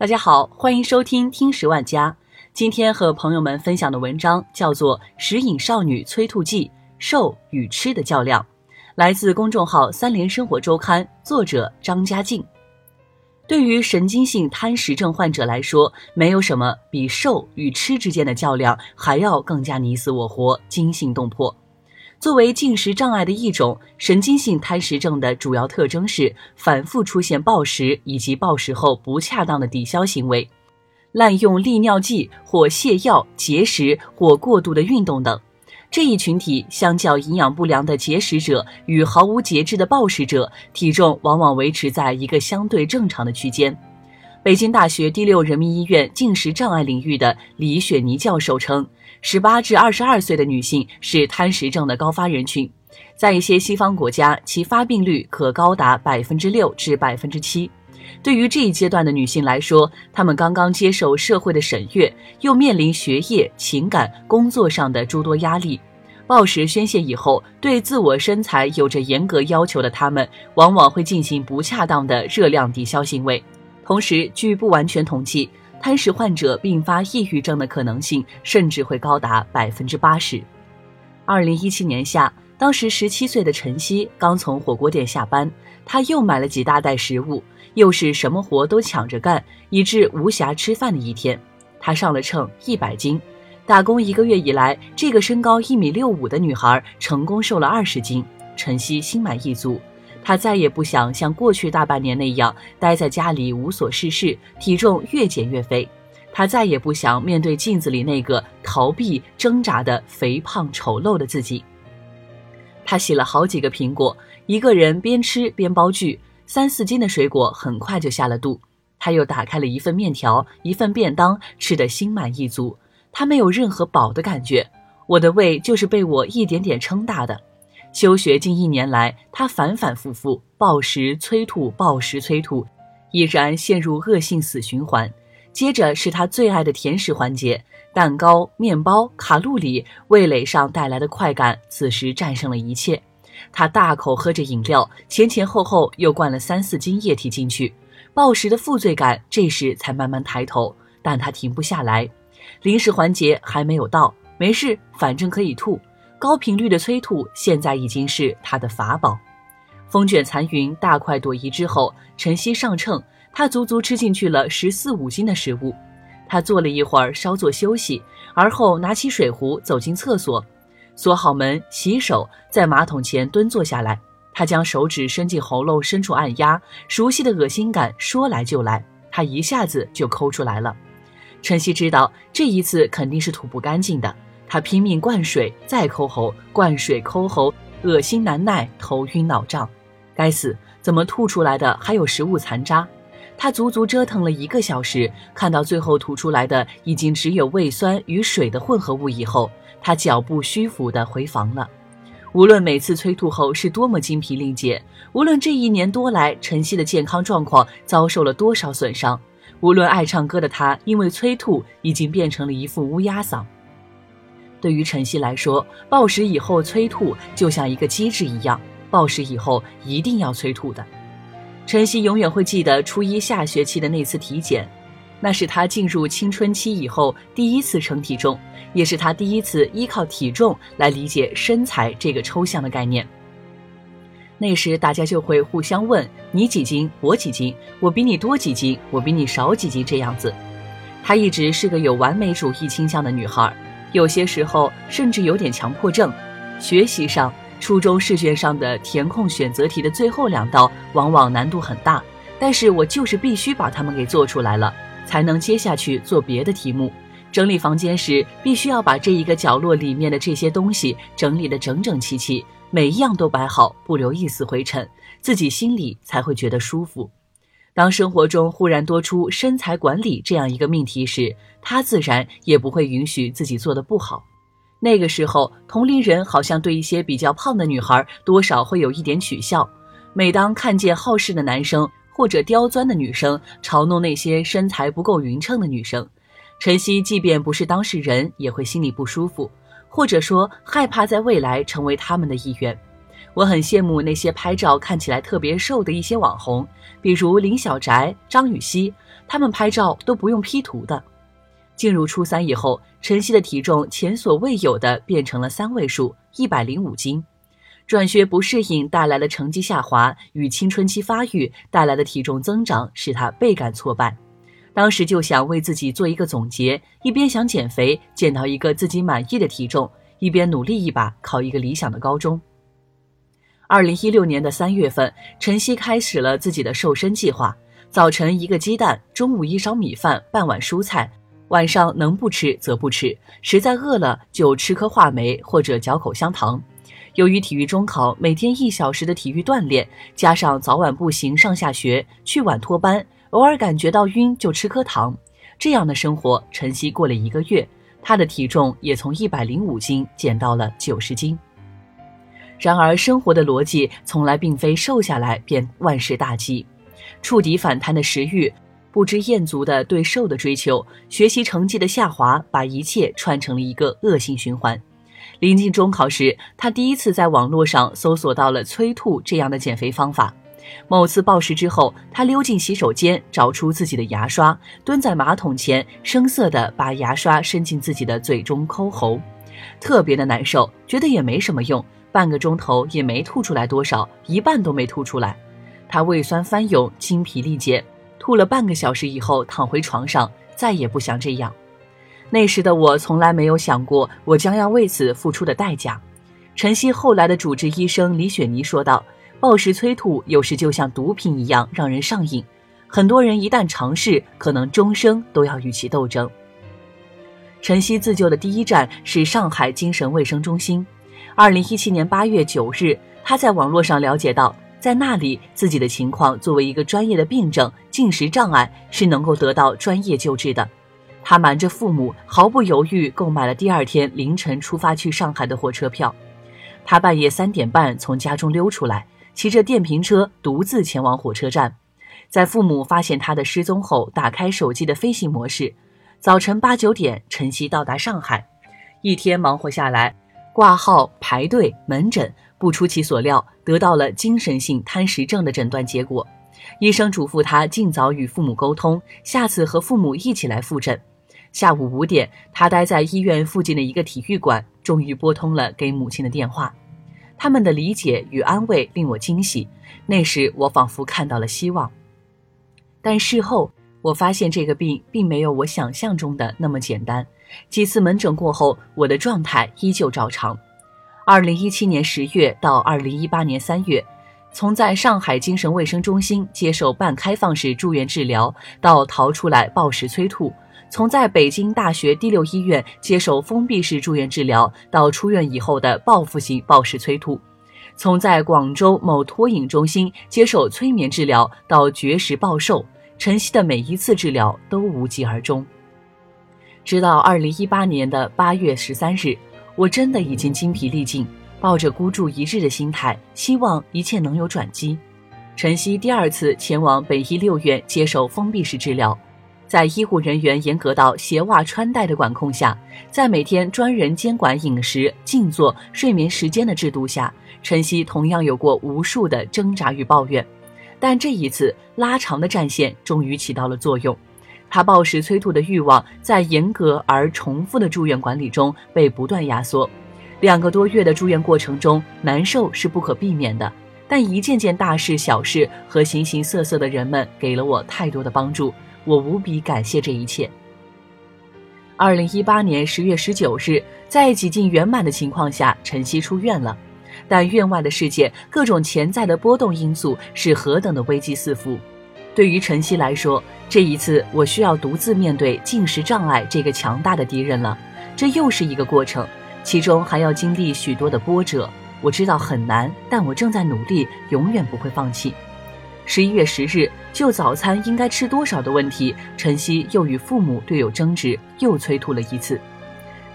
大家好，欢迎收听听十万家。今天和朋友们分享的文章叫做《食饮少女催吐剂：瘦与吃的较量》，来自公众号三联生活周刊，作者张家静。对于神经性贪食症患者来说，没有什么比瘦与吃之间的较量还要更加你死我活、惊心动魄。作为进食障碍的一种，神经性贪食症的主要特征是反复出现暴食以及暴食后不恰当的抵消行为，滥用利尿剂或泻药、节食或过度的运动等。这一群体相较营养不良的节食者与毫无节制的暴食者，体重往往维持在一个相对正常的区间。北京大学第六人民医院进食障碍领域的李雪妮教授称。十八至二十二岁的女性是贪食症的高发人群，在一些西方国家，其发病率可高达百分之六至百分之七。对于这一阶段的女性来说，她们刚刚接受社会的审阅，又面临学业、情感、工作上的诸多压力，暴食宣泄以后，对自我身材有着严格要求的她们，往往会进行不恰当的热量抵消行为。同时，据不完全统计。贪食患者并发抑郁症的可能性甚至会高达百分之八十。二零一七年夏，当时十七岁的陈曦刚从火锅店下班，他又买了几大袋食物，又是什么活都抢着干，以致无暇吃饭的一天。他上了秤，一百斤。打工一个月以来，这个身高一米六五的女孩成功瘦了二十斤。陈曦心满意足。他再也不想像过去大半年那样待在家里无所事事，体重越减越肥。他再也不想面对镜子里那个逃避、挣扎的肥胖丑陋的自己。他洗了好几个苹果，一个人边吃边煲剧，三四斤的水果很快就下了肚。他又打开了一份面条，一份便当，吃得心满意足。他没有任何饱的感觉，我的胃就是被我一点点撑大的。休学近一年来，他反反复复暴食催吐，暴食催吐，依然陷入恶性死循环。接着是他最爱的甜食环节，蛋糕、面包、卡路里，味蕾上带来的快感，此时战胜了一切。他大口喝着饮料，前前后后又灌了三四斤液体进去，暴食的负罪感这时才慢慢抬头，但他停不下来。零食环节还没有到，没事，反正可以吐。高频率的催吐现在已经是他的法宝。风卷残云，大快朵颐之后，晨曦上秤，他足足吃进去了十四五斤的食物。他坐了一会儿，稍作休息，而后拿起水壶走进厕所，锁好门，洗手，在马桶前蹲坐下来。他将手指伸进喉咙深处按压，熟悉的恶心感说来就来，他一下子就抠出来了。晨曦知道这一次肯定是吐不干净的。他拼命灌水，再抠喉，灌水抠喉，恶心难耐，头晕脑胀。该死，怎么吐出来的还有食物残渣？他足足折腾了一个小时，看到最后吐出来的已经只有胃酸与水的混合物以后，他脚步虚浮地回房了。无论每次催吐后是多么精疲力竭，无论这一年多来晨曦的健康状况遭受了多少损伤，无论爱唱歌的他因为催吐已经变成了一副乌鸦嗓。对于晨曦来说，暴食以后催吐就像一个机制一样，暴食以后一定要催吐的。晨曦永远会记得初一下学期的那次体检，那是他进入青春期以后第一次称体重，也是他第一次依靠体重来理解身材这个抽象的概念。那时大家就会互相问你几斤，我几斤，我比你多几斤，我比你少几斤这样子。她一直是个有完美主义倾向的女孩。有些时候甚至有点强迫症。学习上，初中试卷上的填空选择题的最后两道往往难度很大，但是我就是必须把它们给做出来了，才能接下去做别的题目。整理房间时，必须要把这一个角落里面的这些东西整理得整整齐齐，每一样都摆好，不留一丝灰尘，自己心里才会觉得舒服。当生活中忽然多出身材管理这样一个命题时，他自然也不会允许自己做的不好。那个时候，同龄人好像对一些比较胖的女孩多少会有一点取笑。每当看见好事的男生或者刁钻的女生嘲弄那些身材不够匀称的女生，晨曦即便不是当事人，也会心里不舒服，或者说害怕在未来成为他们的一员。我很羡慕那些拍照看起来特别瘦的一些网红，比如林小宅、张雨绮，他们拍照都不用 P 图的。进入初三以后，晨曦的体重前所未有的变成了三位数，一百零五斤。转学不适应带来的成绩下滑，与青春期发育带来的体重增长，使他倍感挫败。当时就想为自己做一个总结，一边想减肥，减到一个自己满意的体重，一边努力一把考一个理想的高中。二零一六年的三月份，晨曦开始了自己的瘦身计划：早晨一个鸡蛋，中午一勺米饭，半碗蔬菜，晚上能不吃则不吃，实在饿了就吃颗话梅或者嚼口香糖。由于体育中考，每天一小时的体育锻炼，加上早晚步行上下学，去晚托班，偶尔感觉到晕就吃颗糖，这样的生活，晨曦过了一个月，她的体重也从一百零五斤减到了九十斤。然而，生活的逻辑从来并非瘦下来便万事大吉。触底反弹的食欲，不知厌足的对瘦的追求，学习成绩的下滑，把一切串成了一个恶性循环。临近中考时，他第一次在网络上搜索到了催吐这样的减肥方法。某次暴食之后，他溜进洗手间，找出自己的牙刷，蹲在马桶前，生涩地把牙刷伸进自己的嘴中抠喉，特别的难受，觉得也没什么用。半个钟头也没吐出来多少，一半都没吐出来。他胃酸翻涌，精疲力竭，吐了半个小时以后躺回床上，再也不想这样。那时的我从来没有想过我将要为此付出的代价。晨曦后来的主治医生李雪妮说道：“暴食催吐有时就像毒品一样让人上瘾，很多人一旦尝试，可能终生都要与其斗争。”晨曦自救的第一站是上海精神卫生中心。二零一七年八月九日，他在网络上了解到，在那里自己的情况作为一个专业的病症——进食障碍，是能够得到专业救治的。他瞒着父母，毫不犹豫购买了第二天凌晨出发去上海的火车票。他半夜三点半从家中溜出来，骑着电瓶车独自前往火车站。在父母发现他的失踪后，打开手机的飞行模式。早晨八九点，晨曦到达上海，一天忙活下来。挂号、排队、门诊，不出其所料，得到了精神性贪食症的诊断结果。医生嘱咐他尽早与父母沟通，下次和父母一起来复诊。下午五点，他待在医院附近的一个体育馆，终于拨通了给母亲的电话。他们的理解与安慰令我惊喜，那时我仿佛看到了希望。但事后，我发现这个病并没有我想象中的那么简单。几次门诊过后，我的状态依旧照常。二零一七年十月到二零一八年三月，从在上海精神卫生中心接受半开放式住院治疗，到逃出来暴食催吐；从在北京大学第六医院接受封闭式住院治疗，到出院以后的报复性暴食催吐；从在广州某脱瘾中心接受催眠治疗，到绝食暴瘦，晨曦的每一次治疗都无疾而终。直到二零一八年的八月十三日，我真的已经精疲力尽，抱着孤注一掷的心态，希望一切能有转机。晨曦第二次前往北医六院接受封闭式治疗，在医护人员严格到鞋袜穿戴的管控下，在每天专人监管饮食、静坐、睡眠时间的制度下，晨曦同样有过无数的挣扎与抱怨，但这一次拉长的战线终于起到了作用。他暴食催吐的欲望，在严格而重复的住院管理中被不断压缩。两个多月的住院过程中，难受是不可避免的，但一件件大事小事和形形色色的人们给了我太多的帮助，我无比感谢这一切。二零一八年十月十九日，在几近圆满的情况下，晨曦出院了，但院外的世界各种潜在的波动因素是何等的危机四伏。对于晨曦来说，这一次我需要独自面对进食障碍这个强大的敌人了。这又是一个过程，其中还要经历许多的波折。我知道很难，但我正在努力，永远不会放弃。十一月十日，就早餐应该吃多少的问题，晨曦又与父母队友争执，又催吐了一次。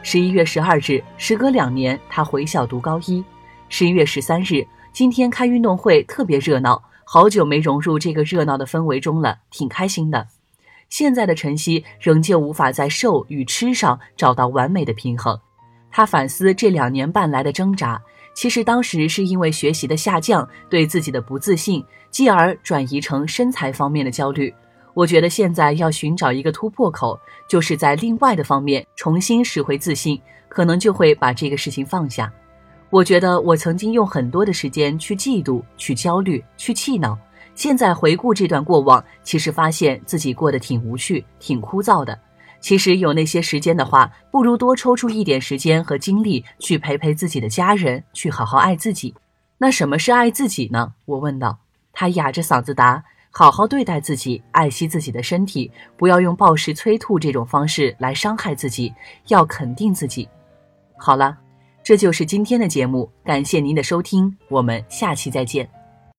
十一月十二日，时隔两年，他回校读高一。十一月十三日，今天开运动会特别热闹。好久没融入这个热闹的氛围中了，挺开心的。现在的晨曦仍旧无法在瘦与吃上找到完美的平衡。他反思这两年半来的挣扎，其实当时是因为学习的下降，对自己的不自信，继而转移成身材方面的焦虑。我觉得现在要寻找一个突破口，就是在另外的方面重新拾回自信，可能就会把这个事情放下。我觉得我曾经用很多的时间去嫉妒、去焦虑、去气恼，现在回顾这段过往，其实发现自己过得挺无趣、挺枯燥的。其实有那些时间的话，不如多抽出一点时间和精力去陪陪自己的家人，去好好爱自己。那什么是爱自己呢？我问道。他哑着嗓子答。好好对待自己，爱惜自己的身体，不要用暴食催吐这种方式来伤害自己，要肯定自己。好了，这就是今天的节目，感谢您的收听，我们下期再见。